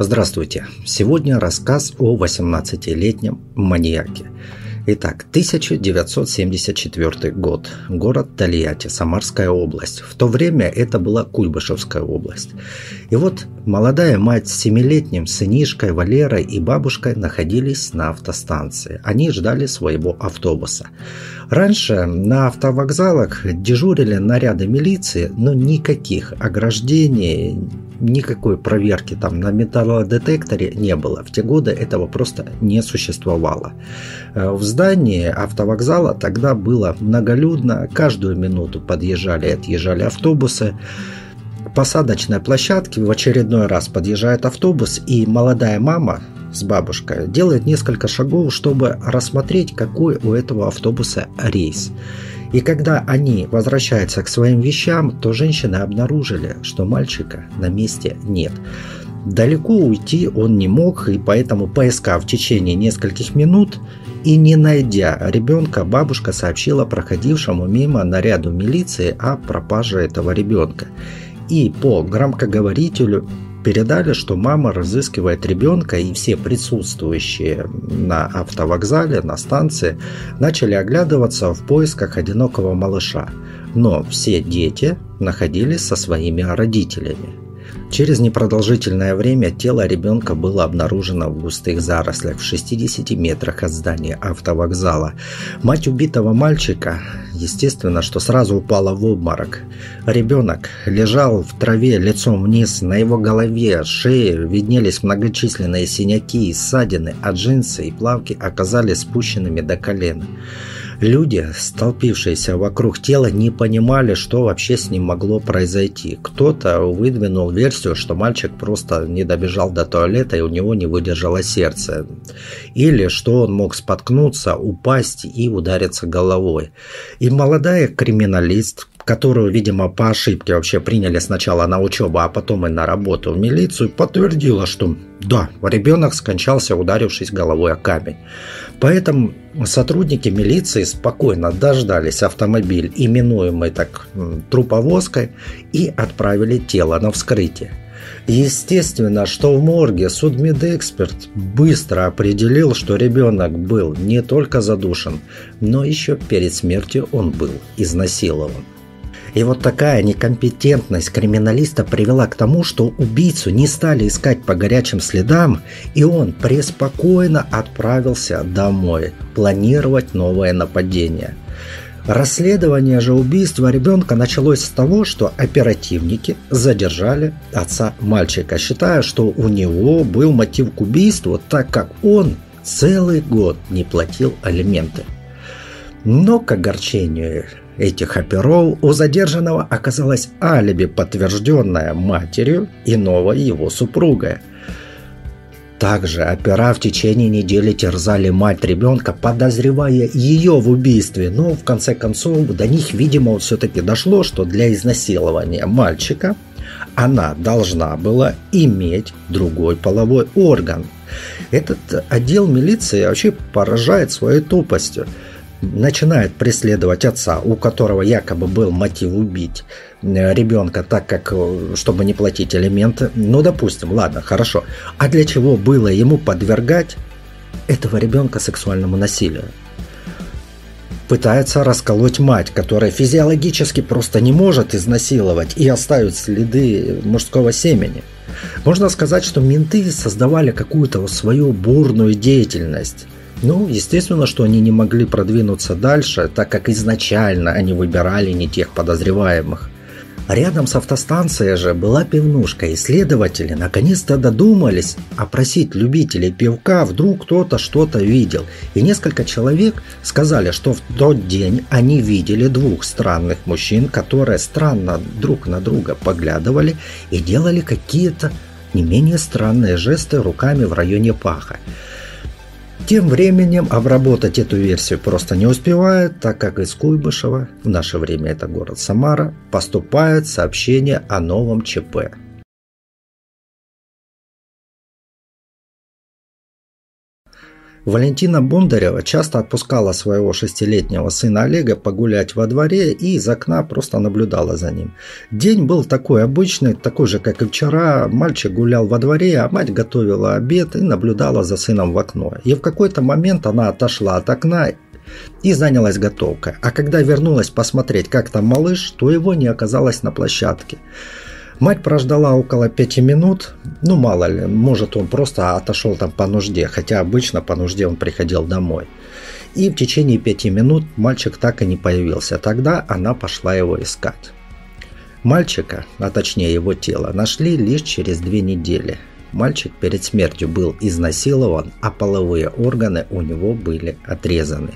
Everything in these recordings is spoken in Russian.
Здравствуйте! Сегодня рассказ о 18-летнем маньяке. Итак, 1974 год. Город Тольятти, Самарская область. В то время это была Куйбышевская область. И вот молодая мать с семилетним сынишкой Валерой и бабушкой находились на автостанции. Они ждали своего автобуса. Раньше на автовокзалах дежурили наряды милиции, но никаких ограждений, никакой проверки там на металлодетекторе не было. В те годы этого просто не существовало. Э, в здании автовокзала тогда было многолюдно, каждую минуту подъезжали и отъезжали автобусы. Посадочной площадке в очередной раз подъезжает автобус, и молодая мама с бабушкой делает несколько шагов, чтобы рассмотреть, какой у этого автобуса рейс. И когда они возвращаются к своим вещам, то женщины обнаружили, что мальчика на месте нет. Далеко уйти он не мог, и поэтому, поискав в течение нескольких минут и не найдя ребенка, бабушка сообщила проходившему мимо наряду милиции о пропаже этого ребенка. И по громкоговорителю передали, что мама разыскивает ребенка, и все присутствующие на автовокзале, на станции, начали оглядываться в поисках одинокого малыша. Но все дети находились со своими родителями. Через непродолжительное время тело ребенка было обнаружено в густых зарослях в 60 метрах от здания автовокзала. Мать убитого мальчика, естественно, что сразу упала в обморок. Ребенок лежал в траве лицом вниз, на его голове, шее виднелись многочисленные синяки и ссадины, а джинсы и плавки оказались спущенными до колена. Люди, столпившиеся вокруг тела, не понимали, что вообще с ним могло произойти. Кто-то выдвинул версию, что мальчик просто не добежал до туалета и у него не выдержало сердце. Или что он мог споткнуться, упасть и удариться головой. И молодая криминалист, которую, видимо, по ошибке вообще приняли сначала на учебу, а потом и на работу в милицию, подтвердила, что да, ребенок скончался, ударившись головой о камень. Поэтому сотрудники милиции спокойно дождались автомобиль, именуемый так труповозкой, и отправили тело на вскрытие. Естественно, что в морге судмедэксперт быстро определил, что ребенок был не только задушен, но еще перед смертью он был изнасилован. И вот такая некомпетентность криминалиста привела к тому, что убийцу не стали искать по горячим следам, и он преспокойно отправился домой планировать новое нападение. Расследование же убийства ребенка началось с того, что оперативники задержали отца мальчика, считая, что у него был мотив к убийству, так как он целый год не платил алименты. Но к огорчению этих оперов у задержанного оказалось алиби, подтвержденное матерью и новой его супругой. Также опера в течение недели терзали мать ребенка, подозревая ее в убийстве, но в конце концов до них, видимо, все-таки дошло, что для изнасилования мальчика она должна была иметь другой половой орган. Этот отдел милиции вообще поражает своей тупостью начинает преследовать отца, у которого якобы был мотив убить э, ребенка, так как, э, чтобы не платить элементы. Ну, допустим, ладно, хорошо. А для чего было ему подвергать этого ребенка сексуальному насилию? Пытается расколоть мать, которая физиологически просто не может изнасиловать и оставить следы мужского семени. Можно сказать, что менты создавали какую-то свою бурную деятельность ну, естественно, что они не могли продвинуться дальше, так как изначально они выбирали не тех подозреваемых. Рядом с автостанцией же была пивнушка, и следователи наконец-то додумались опросить любителей пивка, вдруг кто-то что-то видел. И несколько человек сказали, что в тот день они видели двух странных мужчин, которые странно друг на друга поглядывали и делали какие-то не менее странные жесты руками в районе паха. Тем временем обработать эту версию просто не успевает, так как из Куйбышева, в наше время это город Самара, поступает сообщение о новом ЧП. Валентина Бондарева часто отпускала своего шестилетнего сына Олега погулять во дворе и из окна просто наблюдала за ним. День был такой обычный, такой же, как и вчера. Мальчик гулял во дворе, а мать готовила обед и наблюдала за сыном в окно. И в какой-то момент она отошла от окна и занялась готовкой. А когда вернулась посмотреть, как там малыш, то его не оказалось на площадке. Мать прождала около пяти минут, ну мало ли, может он просто отошел там по нужде, хотя обычно по нужде он приходил домой. И в течение пяти минут мальчик так и не появился, тогда она пошла его искать. Мальчика, а точнее его тело, нашли лишь через две недели. Мальчик перед смертью был изнасилован, а половые органы у него были отрезаны.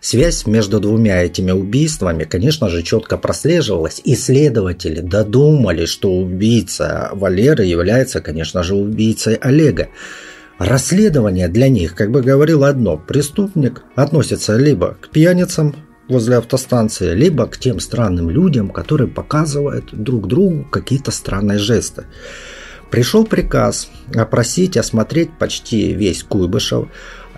Связь между двумя этими убийствами, конечно же, четко прослеживалась. Исследователи додумались, что убийца Валеры является, конечно же, убийцей Олега. Расследование для них, как бы говорило одно, преступник относится либо к пьяницам возле автостанции, либо к тем странным людям, которые показывают друг другу какие-то странные жесты. Пришел приказ опросить, осмотреть почти весь Куйбышев,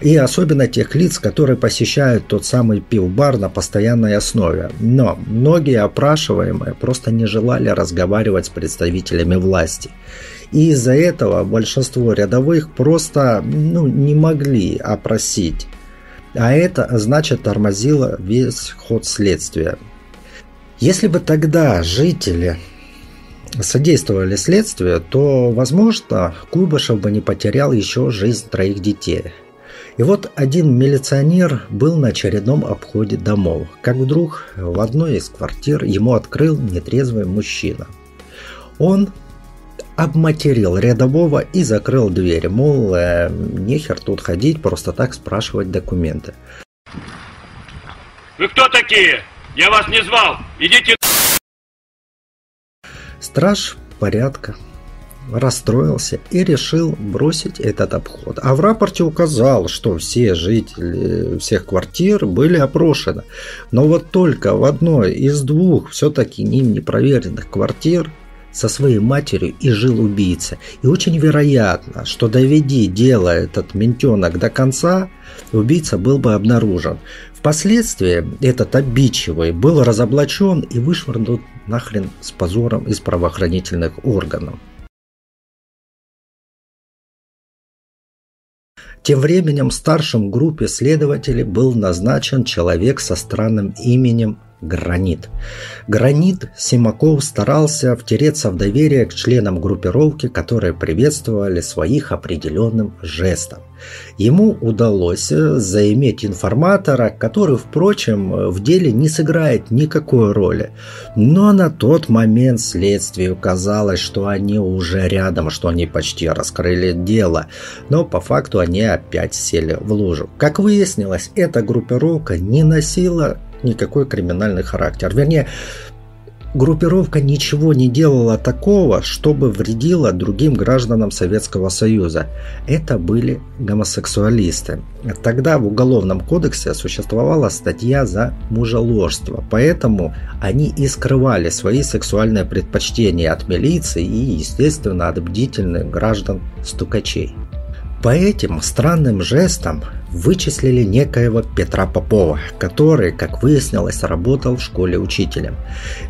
и особенно тех лиц, которые посещают тот самый пивбар на постоянной основе. Но многие опрашиваемые просто не желали разговаривать с представителями власти. И из-за этого большинство рядовых просто ну, не могли опросить. А это значит тормозило весь ход следствия. Если бы тогда жители содействовали следствию, то, возможно, Куйбышев бы не потерял еще жизнь троих детей. И вот один милиционер был на очередном обходе домов, как вдруг в одной из квартир ему открыл нетрезвый мужчина. Он обматерил рядового и закрыл дверь, мол, э, нехер тут ходить, просто так спрашивать документы. Вы кто такие? Я вас не звал. Идите. Страж порядка расстроился и решил бросить этот обход. А в рапорте указал, что все жители всех квартир были опрошены. Но вот только в одной из двух все-таки ним непроверенных квартир со своей матерью и жил убийца. И очень вероятно, что доведи дело этот ментенок до конца, убийца был бы обнаружен. Впоследствии этот обидчивый был разоблачен и вышвырнут нахрен с позором из правоохранительных органов. Тем временем старшим группе следователей был назначен человек со странным именем Гранит. Гранит Симаков старался втереться в доверие к членам группировки, которые приветствовали своих определенным жестом. Ему удалось э, заиметь информатора, который, впрочем, в деле не сыграет никакой роли. Но на тот момент следствию казалось, что они уже рядом, что они почти раскрыли дело. Но по факту они опять сели в лужу. Как выяснилось, эта группировка не носила никакой криминальный характер. Вернее, группировка ничего не делала такого, чтобы вредила другим гражданам Советского Союза. Это были гомосексуалисты. Тогда в Уголовном кодексе существовала статья за мужеложство, поэтому они и скрывали свои сексуальные предпочтения от милиции и, естественно, от бдительных граждан-стукачей. По этим странным жестам вычислили некоего Петра Попова, который, как выяснилось, работал в школе учителем.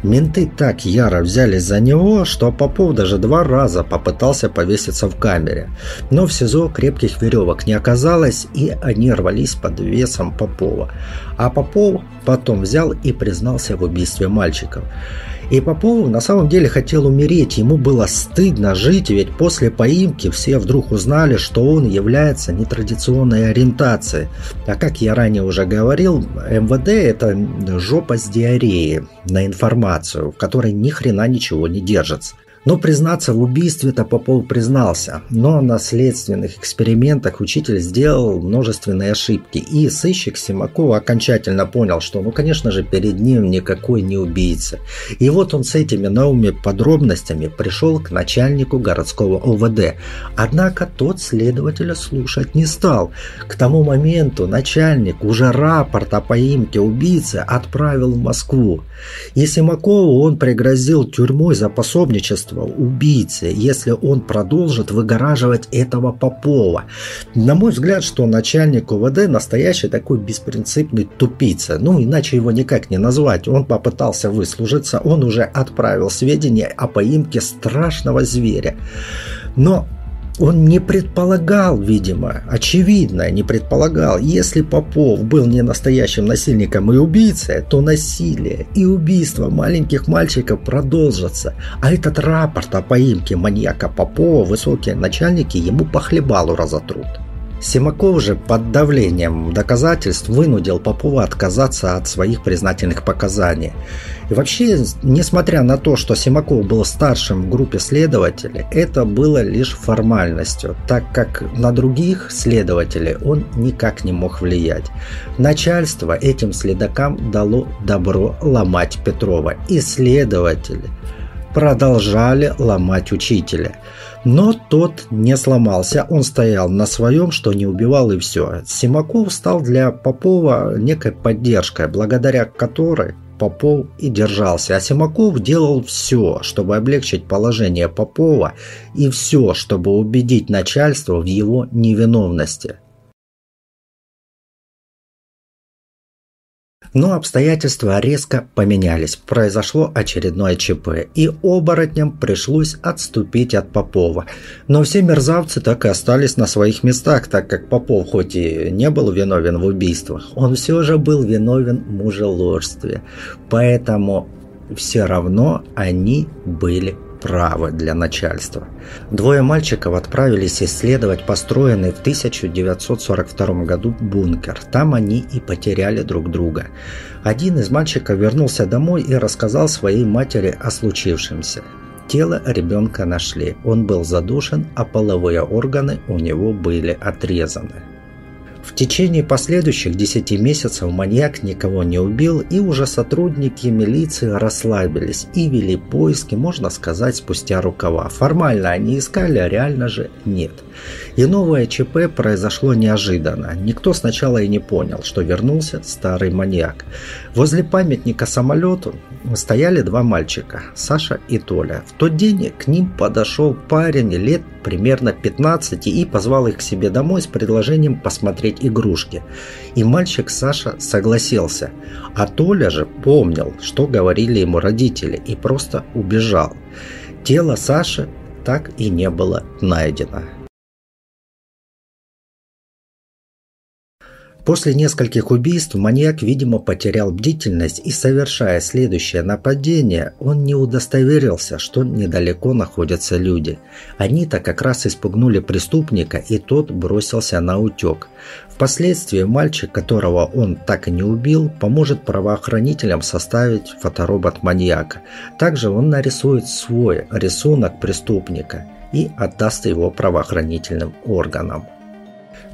Менты так яро взялись за него, что Попов даже два раза попытался повеситься в камере. Но в СИЗО крепких веревок не оказалось, и они рвались под весом Попова. А Попов потом взял и признался в убийстве мальчиков. И Попов на самом деле хотел умереть, ему было стыдно жить, ведь после поимки все вдруг узнали, что он является нетрадиционной ориентацией. А как я ранее уже говорил, МВД это жопа с диареей на информацию, в которой ни хрена ничего не держится. Но признаться в убийстве-то Попов признался, но на следственных экспериментах учитель сделал множественные ошибки, и сыщик Симакова окончательно понял, что, ну, конечно же, перед ним никакой не убийца. И вот он с этими новыми подробностями пришел к начальнику городского ОВД. Однако тот следователя слушать не стал. К тому моменту начальник уже рапорт о поимке убийцы отправил в Москву. И Симакову он пригрозил тюрьмой за пособничество начальства, убийцы, если он продолжит выгораживать этого Попова. На мой взгляд, что начальник УВД настоящий такой беспринципный тупица. Ну, иначе его никак не назвать. Он попытался выслужиться, он уже отправил сведения о поимке страшного зверя. Но он не предполагал, видимо, очевидно, не предполагал, если Попов был не настоящим насильником и убийцей, то насилие и убийство маленьких мальчиков продолжатся. А этот рапорт о поимке маньяка Попова высокие начальники ему по хлебалу разотрут. Симаков же под давлением доказательств вынудил Попова отказаться от своих признательных показаний. И вообще, несмотря на то, что Симаков был старшим в группе следователей, это было лишь формальностью, так как на других следователей он никак не мог влиять. Начальство этим следакам дало добро ломать Петрова, и следователи продолжали ломать учителя – но тот не сломался, он стоял на своем, что не убивал и все. Симаков стал для Попова некой поддержкой, благодаря которой Попов и держался. А Симаков делал все, чтобы облегчить положение Попова и все, чтобы убедить начальство в его невиновности. Но обстоятельства резко поменялись. Произошло очередное ЧП, и оборотням пришлось отступить от Попова. Но все мерзавцы так и остались на своих местах, так как Попов хоть и не был виновен в убийствах, он все же был виновен в мужеложстве. Поэтому все равно они были право для начальства. Двое мальчиков отправились исследовать построенный в 1942 году бункер. Там они и потеряли друг друга. Один из мальчиков вернулся домой и рассказал своей матери о случившемся. Тело ребенка нашли. Он был задушен, а половые органы у него были отрезаны. В течение последующих 10 месяцев маньяк никого не убил, и уже сотрудники милиции расслабились и вели поиски, можно сказать, спустя рукава. Формально они искали, а реально же нет. И новое ЧП произошло неожиданно. Никто сначала и не понял, что вернулся старый маньяк. Возле памятника самолету стояли два мальчика, Саша и Толя. В тот день к ним подошел парень лет примерно 15 и позвал их к себе домой с предложением посмотреть игрушки. И мальчик Саша согласился. А Толя же помнил, что говорили ему родители и просто убежал. Тело Саши так и не было найдено. После нескольких убийств маньяк, видимо, потерял бдительность и, совершая следующее нападение, он не удостоверился, что недалеко находятся люди. Они-то как раз испугнули преступника, и тот бросился на утек. Впоследствии мальчик, которого он так и не убил, поможет правоохранителям составить фоторобот маньяка. Также он нарисует свой рисунок преступника и отдаст его правоохранительным органам.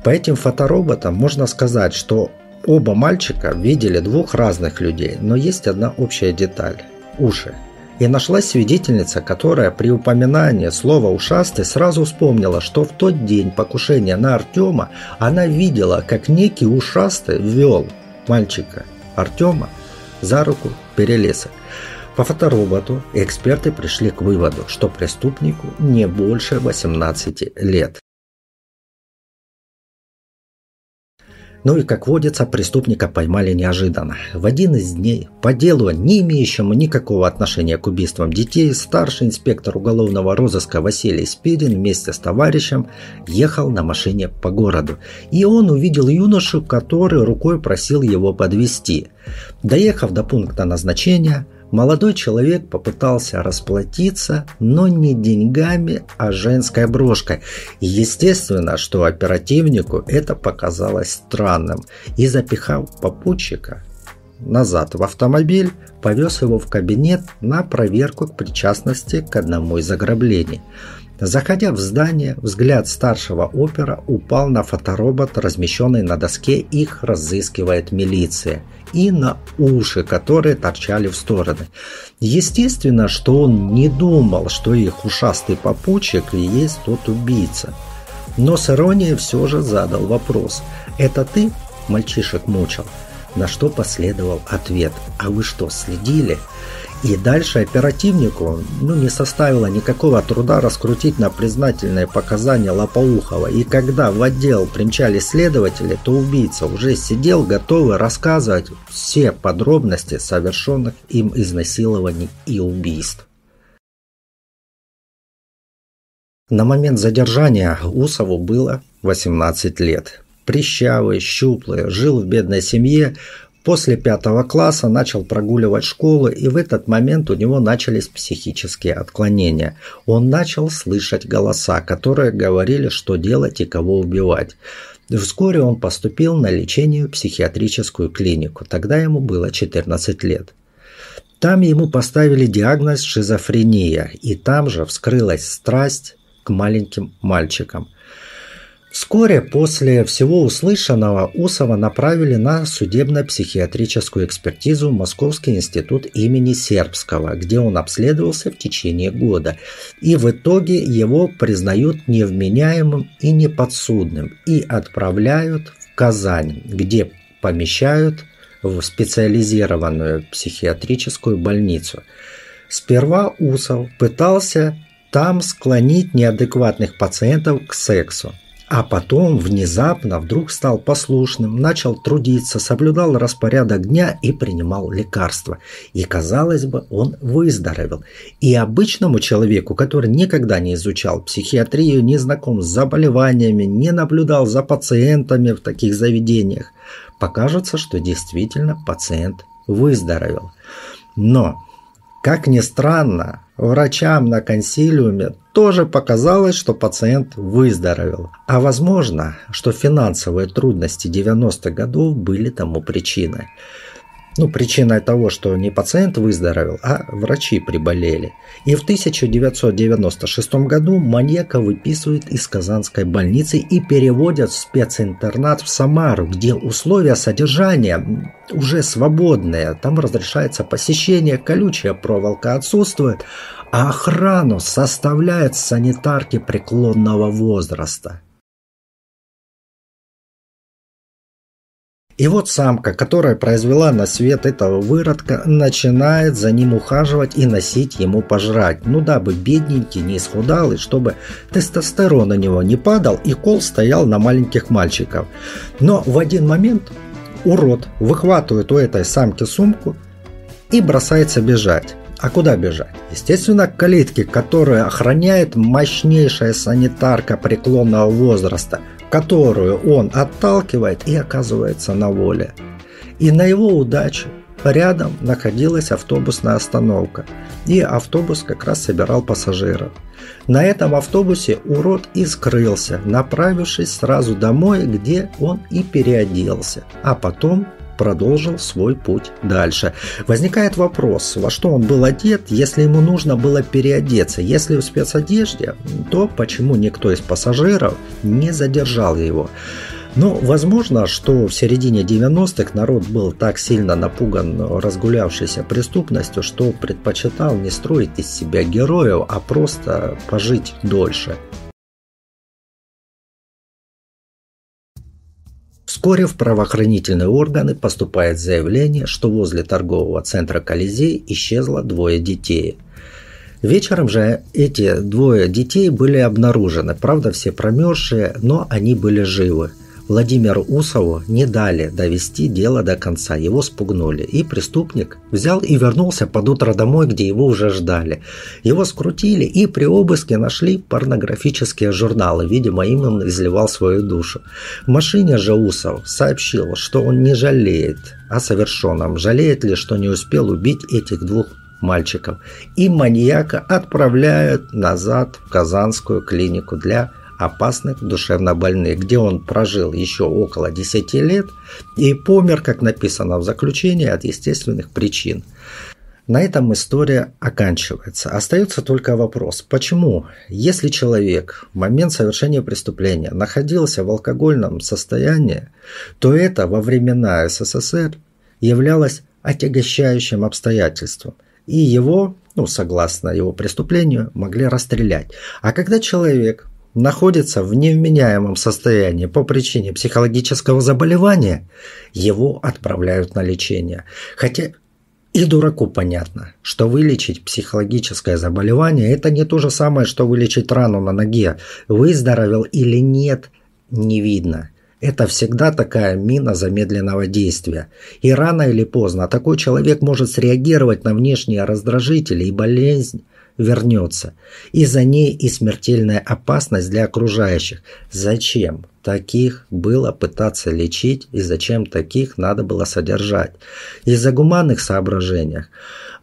По этим фотороботам можно сказать, что оба мальчика видели двух разных людей, но есть одна общая деталь – уши. И нашлась свидетельница, которая при упоминании слова «ушастый» сразу вспомнила, что в тот день покушения на Артема она видела, как некий ушастый ввел мальчика Артема за руку перелесок. По фотороботу эксперты пришли к выводу, что преступнику не больше 18 лет. Ну и, как водится, преступника поймали неожиданно. В один из дней, по делу, не имеющему никакого отношения к убийствам детей, старший инспектор уголовного розыска Василий Спирин вместе с товарищем ехал на машине по городу. И он увидел юношу, который рукой просил его подвести. Доехав до пункта назначения, Молодой человек попытался расплатиться, но не деньгами, а женской брошкой. Естественно, что оперативнику это показалось странным. И запихав попутчика назад в автомобиль, повез его в кабинет на проверку к причастности к одному из ограблений. Заходя в здание, взгляд старшего опера упал на фоторобот, размещенный на доске «Их разыскивает милиция», и на уши, которые торчали в стороны. Естественно, что он не думал, что их ушастый попутчик и есть тот убийца. Но с иронией все же задал вопрос. «Это ты мальчишек мучил?» На что последовал ответ «А вы что, следили?» И дальше оперативнику ну, не составило никакого труда раскрутить на признательные показания Лопоухова. И когда в отдел примчали следователи, то убийца уже сидел готовый рассказывать все подробности совершенных им изнасилований и убийств. На момент задержания Усову было 18 лет. Прищавый, щуплый, жил в бедной семье, После пятого класса начал прогуливать школу, и в этот момент у него начались психические отклонения. Он начал слышать голоса, которые говорили, что делать и кого убивать. Вскоре он поступил на лечение в психиатрическую клинику. Тогда ему было 14 лет. Там ему поставили диагноз шизофрения, и там же вскрылась страсть к маленьким мальчикам. Вскоре после всего услышанного Усова направили на судебно-психиатрическую экспертизу в Московский институт имени Сербского, где он обследовался в течение года. И в итоге его признают невменяемым и неподсудным и отправляют в Казань, где помещают в специализированную психиатрическую больницу. Сперва Усов пытался там склонить неадекватных пациентов к сексу. А потом внезапно вдруг стал послушным, начал трудиться, соблюдал распорядок дня и принимал лекарства. И, казалось бы, он выздоровел. И обычному человеку, который никогда не изучал психиатрию, не знаком с заболеваниями, не наблюдал за пациентами в таких заведениях, покажется, что действительно пациент выздоровел. Но как ни странно, врачам на консилиуме тоже показалось, что пациент выздоровел. А возможно, что финансовые трудности 90-х годов были тому причиной ну, причиной того, что не пациент выздоровел, а врачи приболели. И в 1996 году маньяка выписывают из Казанской больницы и переводят в специнтернат в Самару, где условия содержания уже свободные. Там разрешается посещение, колючая проволока отсутствует, а охрану составляют санитарки преклонного возраста. И вот самка, которая произвела на свет этого выродка, начинает за ним ухаживать и носить ему пожрать. Ну дабы бедненький не исхудал, и чтобы тестостерон на него не падал, и кол стоял на маленьких мальчиков. Но в один момент урод выхватывает у этой самки сумку и бросается бежать. А куда бежать? Естественно, к калитке, которую охраняет мощнейшая санитарка преклонного возраста – которую он отталкивает и оказывается на воле. И на его удачу рядом находилась автобусная остановка, и автобус как раз собирал пассажиров. На этом автобусе урод и скрылся, направившись сразу домой, где он и переоделся, а потом продолжил свой путь дальше. Возникает вопрос, во что он был одет, если ему нужно было переодеться. Если в спецодежде, то почему никто из пассажиров не задержал его? Ну, возможно, что в середине 90-х народ был так сильно напуган разгулявшейся преступностью, что предпочитал не строить из себя героев, а просто пожить дольше. Вскоре в правоохранительные органы поступает заявление, что возле торгового центра «Колизей» исчезло двое детей. Вечером же эти двое детей были обнаружены, правда все промерзшие, но они были живы. Владимиру Усову не дали довести дело до конца, его спугнули, и преступник взял и вернулся под утро домой, где его уже ждали. Его скрутили и при обыске нашли порнографические журналы, видимо, им он изливал свою душу. В машине же Усов сообщил, что он не жалеет о совершенном, жалеет ли, что не успел убить этих двух мальчиков. И маньяка отправляют назад в Казанскую клинику для опасных душевнобольных, где он прожил еще около 10 лет и помер, как написано в заключении, от естественных причин. На этом история оканчивается. Остается только вопрос, почему, если человек в момент совершения преступления находился в алкогольном состоянии, то это во времена СССР являлось отягощающим обстоятельством, и его, ну, согласно его преступлению, могли расстрелять. А когда человек находится в невменяемом состоянии по причине психологического заболевания, его отправляют на лечение. Хотя И дураку понятно, что вылечить психологическое заболевание – это не то же самое, что вылечить рану на ноге. Выздоровел или нет, не видно. Это всегда такая мина замедленного действия. И рано или поздно такой человек может среагировать на внешние раздражители, и болезнь вернется. И за ней и смертельная опасность для окружающих. Зачем таких было пытаться лечить и зачем таких надо было содержать? Из-за гуманных соображений.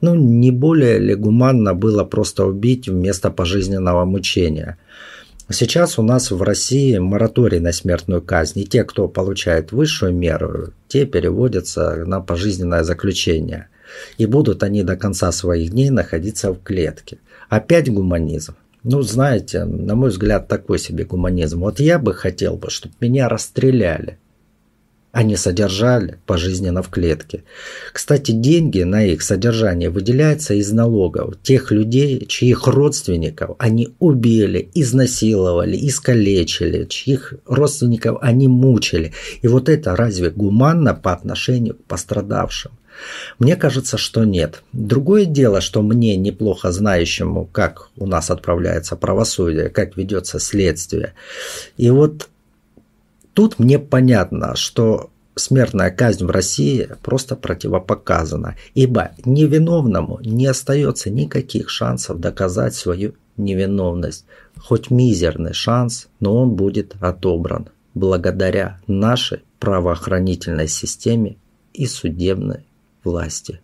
Ну, не более ли гуманно было просто убить вместо пожизненного мучения? Сейчас у нас в России мораторий на смертную казнь. И те, кто получает высшую меру, те переводятся на пожизненное заключение. И будут они до конца своих дней находиться в клетке. Опять гуманизм. Ну, знаете, на мой взгляд, такой себе гуманизм. Вот я бы хотел бы, чтобы меня расстреляли, а не содержали пожизненно в клетке. Кстати, деньги на их содержание выделяются из налогов тех людей, чьих родственников они убили, изнасиловали, искалечили, чьих родственников они мучили. И вот это разве гуманно по отношению к пострадавшим? Мне кажется, что нет. Другое дело, что мне, неплохо знающему, как у нас отправляется правосудие, как ведется следствие. И вот тут мне понятно, что смертная казнь в России просто противопоказана, ибо невиновному не остается никаких шансов доказать свою невиновность. Хоть мизерный шанс, но он будет отобран благодаря нашей правоохранительной системе и судебной власти.